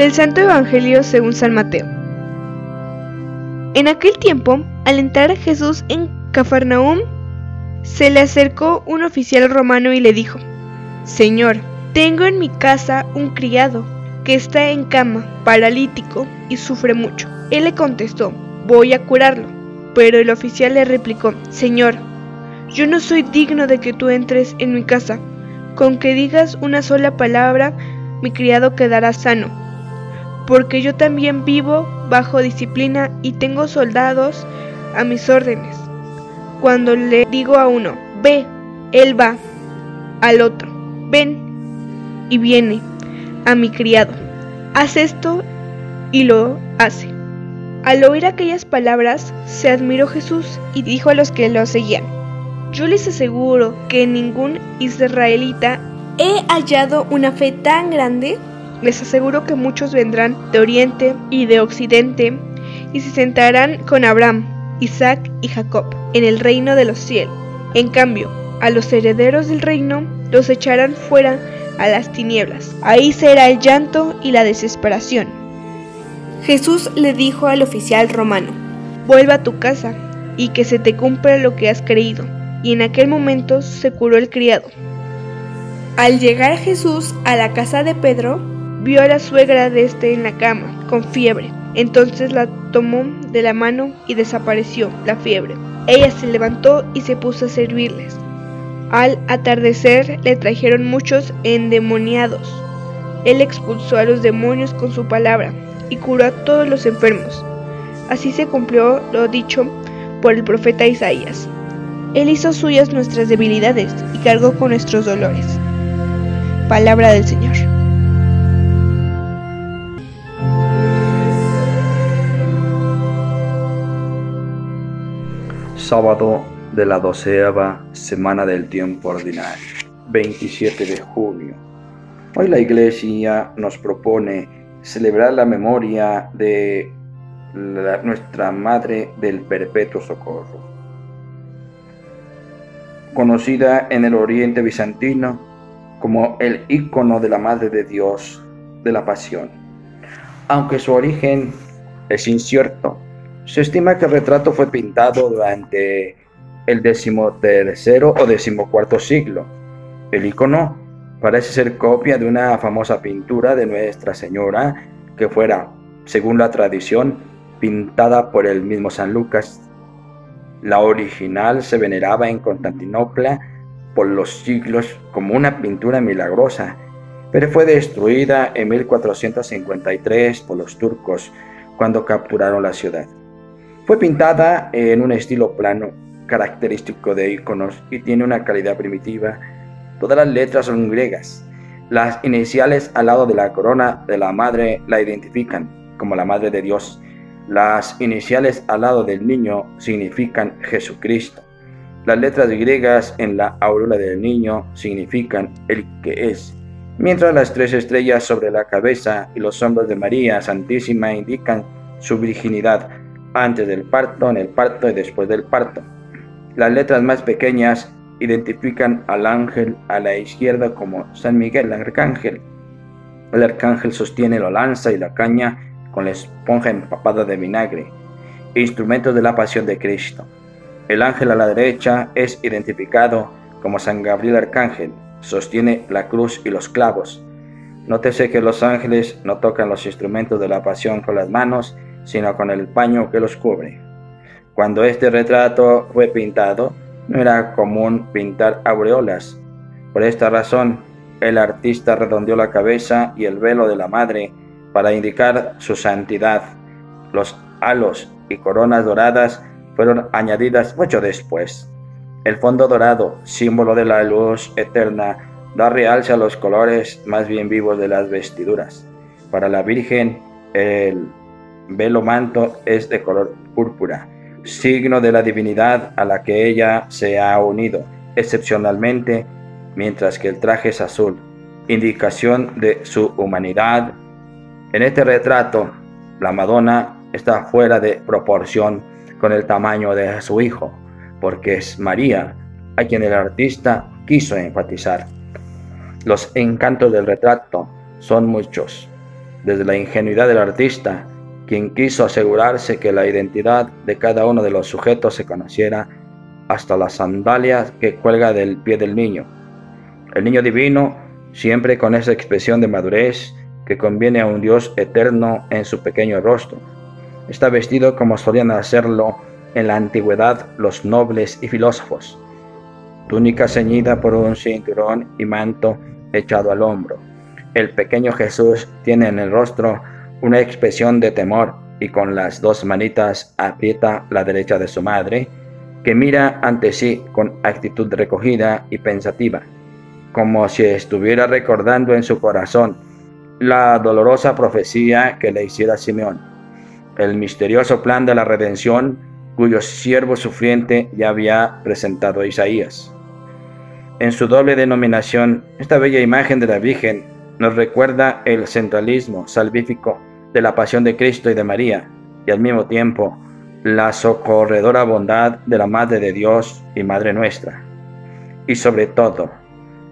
Del Santo Evangelio según San Mateo. En aquel tiempo, al entrar Jesús en Cafarnaúm, se le acercó un oficial romano y le dijo, Señor, tengo en mi casa un criado que está en cama, paralítico y sufre mucho. Él le contestó, voy a curarlo. Pero el oficial le replicó, Señor, yo no soy digno de que tú entres en mi casa. Con que digas una sola palabra, mi criado quedará sano porque yo también vivo bajo disciplina y tengo soldados a mis órdenes. Cuando le digo a uno, ve, él va, al otro, ven, y viene, a mi criado, haz esto y lo hace. Al oír aquellas palabras, se admiró Jesús y dijo a los que lo seguían, yo les aseguro que ningún israelita he hallado una fe tan grande les aseguro que muchos vendrán de oriente y de occidente y se sentarán con Abraham, Isaac y Jacob en el reino de los cielos. En cambio, a los herederos del reino los echarán fuera a las tinieblas. Ahí será el llanto y la desesperación. Jesús le dijo al oficial romano, vuelva a tu casa y que se te cumpla lo que has creído. Y en aquel momento se curó el criado. Al llegar Jesús a la casa de Pedro, vio a la suegra de este en la cama, con fiebre. Entonces la tomó de la mano y desapareció la fiebre. Ella se levantó y se puso a servirles. Al atardecer le trajeron muchos endemoniados. Él expulsó a los demonios con su palabra y curó a todos los enfermos. Así se cumplió lo dicho por el profeta Isaías. Él hizo suyas nuestras debilidades y cargó con nuestros dolores. Palabra del Señor. Sábado de la doceava semana del tiempo ordinario, 27 de junio. Hoy la Iglesia nos propone celebrar la memoria de nuestra Madre del Perpetuo Socorro, conocida en el Oriente Bizantino como el ícono de la Madre de Dios de la Pasión. Aunque su origen es incierto, se estima que el retrato fue pintado durante el decimotercero o decimocuarto siglo. El icono parece ser copia de una famosa pintura de Nuestra Señora que fuera, según la tradición, pintada por el mismo San Lucas. La original se veneraba en Constantinopla por los siglos como una pintura milagrosa, pero fue destruida en 1453 por los turcos cuando capturaron la ciudad. Fue pintada en un estilo plano, característico de iconos y tiene una calidad primitiva. Todas las letras son griegas. Las iniciales al lado de la corona de la madre la identifican como la madre de Dios. Las iniciales al lado del niño significan Jesucristo. Las letras griegas en la aurora del niño significan el que es, mientras las tres estrellas sobre la cabeza y los hombros de María Santísima indican su virginidad antes del parto, en el parto y después del parto. Las letras más pequeñas identifican al ángel a la izquierda como San Miguel, el arcángel. El arcángel sostiene la lanza y la caña con la esponja empapada de vinagre, instrumentos de la pasión de Cristo. El ángel a la derecha es identificado como San Gabriel Arcángel, sostiene la cruz y los clavos. Nótese que los ángeles no tocan los instrumentos de la pasión con las manos, sino con el paño que los cubre. Cuando este retrato fue pintado, no era común pintar aureolas. Por esta razón, el artista redondeó la cabeza y el velo de la madre para indicar su santidad. Los halos y coronas doradas fueron añadidas mucho después. El fondo dorado, símbolo de la luz eterna, da realce a los colores más bien vivos de las vestiduras. Para la Virgen, el velo manto es de color púrpura, signo de la divinidad a la que ella se ha unido excepcionalmente, mientras que el traje es azul, indicación de su humanidad. En este retrato, la Madonna está fuera de proporción con el tamaño de su hijo, porque es María a quien el artista quiso enfatizar. Los encantos del retrato son muchos. desde la ingenuidad del artista, quien quiso asegurarse que la identidad de cada uno de los sujetos se conociera, hasta las sandalias que cuelga del pie del niño. El niño divino, siempre con esa expresión de madurez que conviene a un Dios eterno en su pequeño rostro, está vestido como solían hacerlo en la antigüedad los nobles y filósofos, túnica ceñida por un cinturón y manto echado al hombro. El pequeño Jesús tiene en el rostro una expresión de temor y con las dos manitas aprieta la derecha de su madre, que mira ante sí con actitud recogida y pensativa, como si estuviera recordando en su corazón la dolorosa profecía que le hiciera Simeón, el misterioso plan de la redención cuyo siervo sufriente ya había presentado Isaías. En su doble denominación, esta bella imagen de la Virgen nos recuerda el centralismo salvífico de la pasión de Cristo y de María, y al mismo tiempo la socorredora bondad de la Madre de Dios y Madre nuestra. Y sobre todo,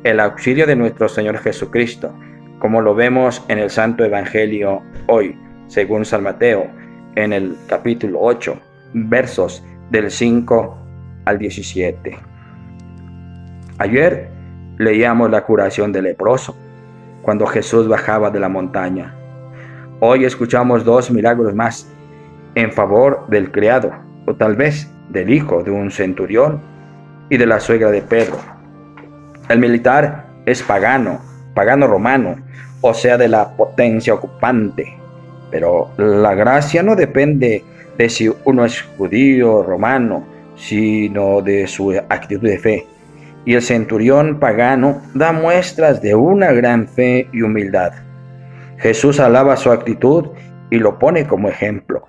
el auxilio de nuestro Señor Jesucristo, como lo vemos en el Santo Evangelio hoy, según San Mateo, en el capítulo 8, versos del 5 al 17. Ayer leíamos la curación del leproso, cuando Jesús bajaba de la montaña. Hoy escuchamos dos milagros más en favor del criado, o tal vez del hijo de un centurión y de la suegra de Pedro. El militar es pagano, pagano romano, o sea, de la potencia ocupante. Pero la gracia no depende de si uno es judío o romano, sino de su actitud de fe. Y el centurión pagano da muestras de una gran fe y humildad. Jesús alaba su actitud y lo pone como ejemplo.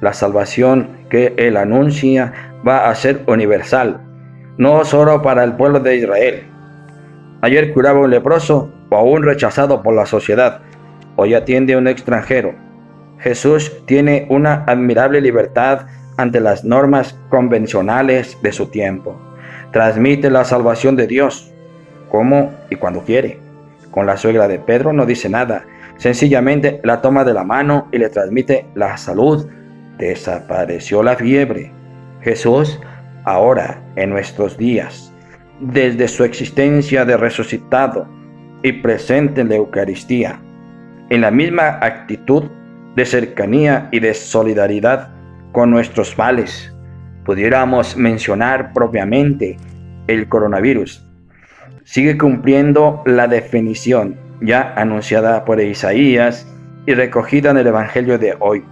La salvación que él anuncia va a ser universal, no solo para el pueblo de Israel. Ayer curaba un leproso o aún rechazado por la sociedad. Hoy atiende a un extranjero Jesús tiene una admirable libertad ante las normas convencionales de su tiempo. Transmite la salvación de Dios, como y cuando quiere. Con la suegra de Pedro no dice nada, sencillamente la toma de la mano y le transmite la salud. Desapareció la fiebre. Jesús, ahora en nuestros días, desde su existencia de resucitado y presente en la Eucaristía, en la misma actitud de cercanía y de solidaridad con nuestros males. Pudiéramos mencionar propiamente el coronavirus. Sigue cumpliendo la definición ya anunciada por Isaías y recogida en el Evangelio de hoy.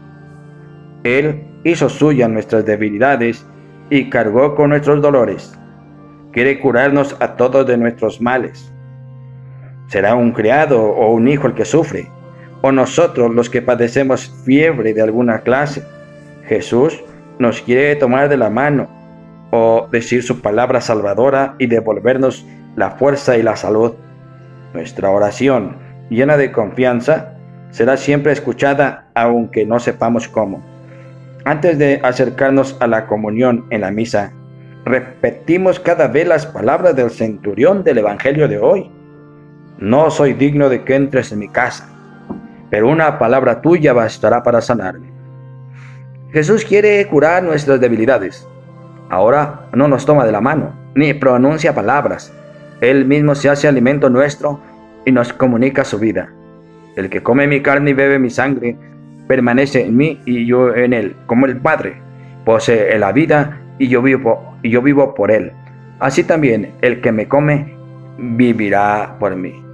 Él hizo suya nuestras debilidades y cargó con nuestros dolores. Quiere curarnos a todos de nuestros males. Será un criado o un hijo el que sufre, o nosotros los que padecemos fiebre de alguna clase. Jesús nos quiere tomar de la mano o decir su palabra salvadora y devolvernos la fuerza y la salud. Nuestra oración, llena de confianza, será siempre escuchada aunque no sepamos cómo. Antes de acercarnos a la comunión en la misa, repetimos cada vez las palabras del centurión del Evangelio de hoy. No soy digno de que entres en mi casa pero una palabra tuya bastará para sanarme. Jesús quiere curar nuestras debilidades. Ahora no nos toma de la mano, ni pronuncia palabras. Él mismo se hace alimento nuestro y nos comunica su vida. El que come mi carne y bebe mi sangre, permanece en mí y yo en él, como el Padre. Posee la vida y yo vivo, y yo vivo por él. Así también el que me come vivirá por mí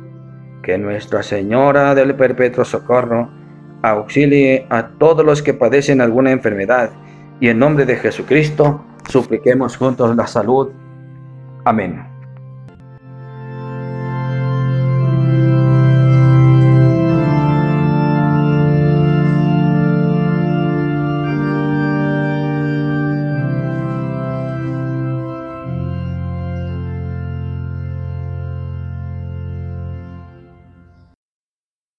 que Nuestra Señora del Perpetuo Socorro auxilie a todos los que padecen alguna enfermedad y en nombre de Jesucristo supliquemos juntos la salud. Amén.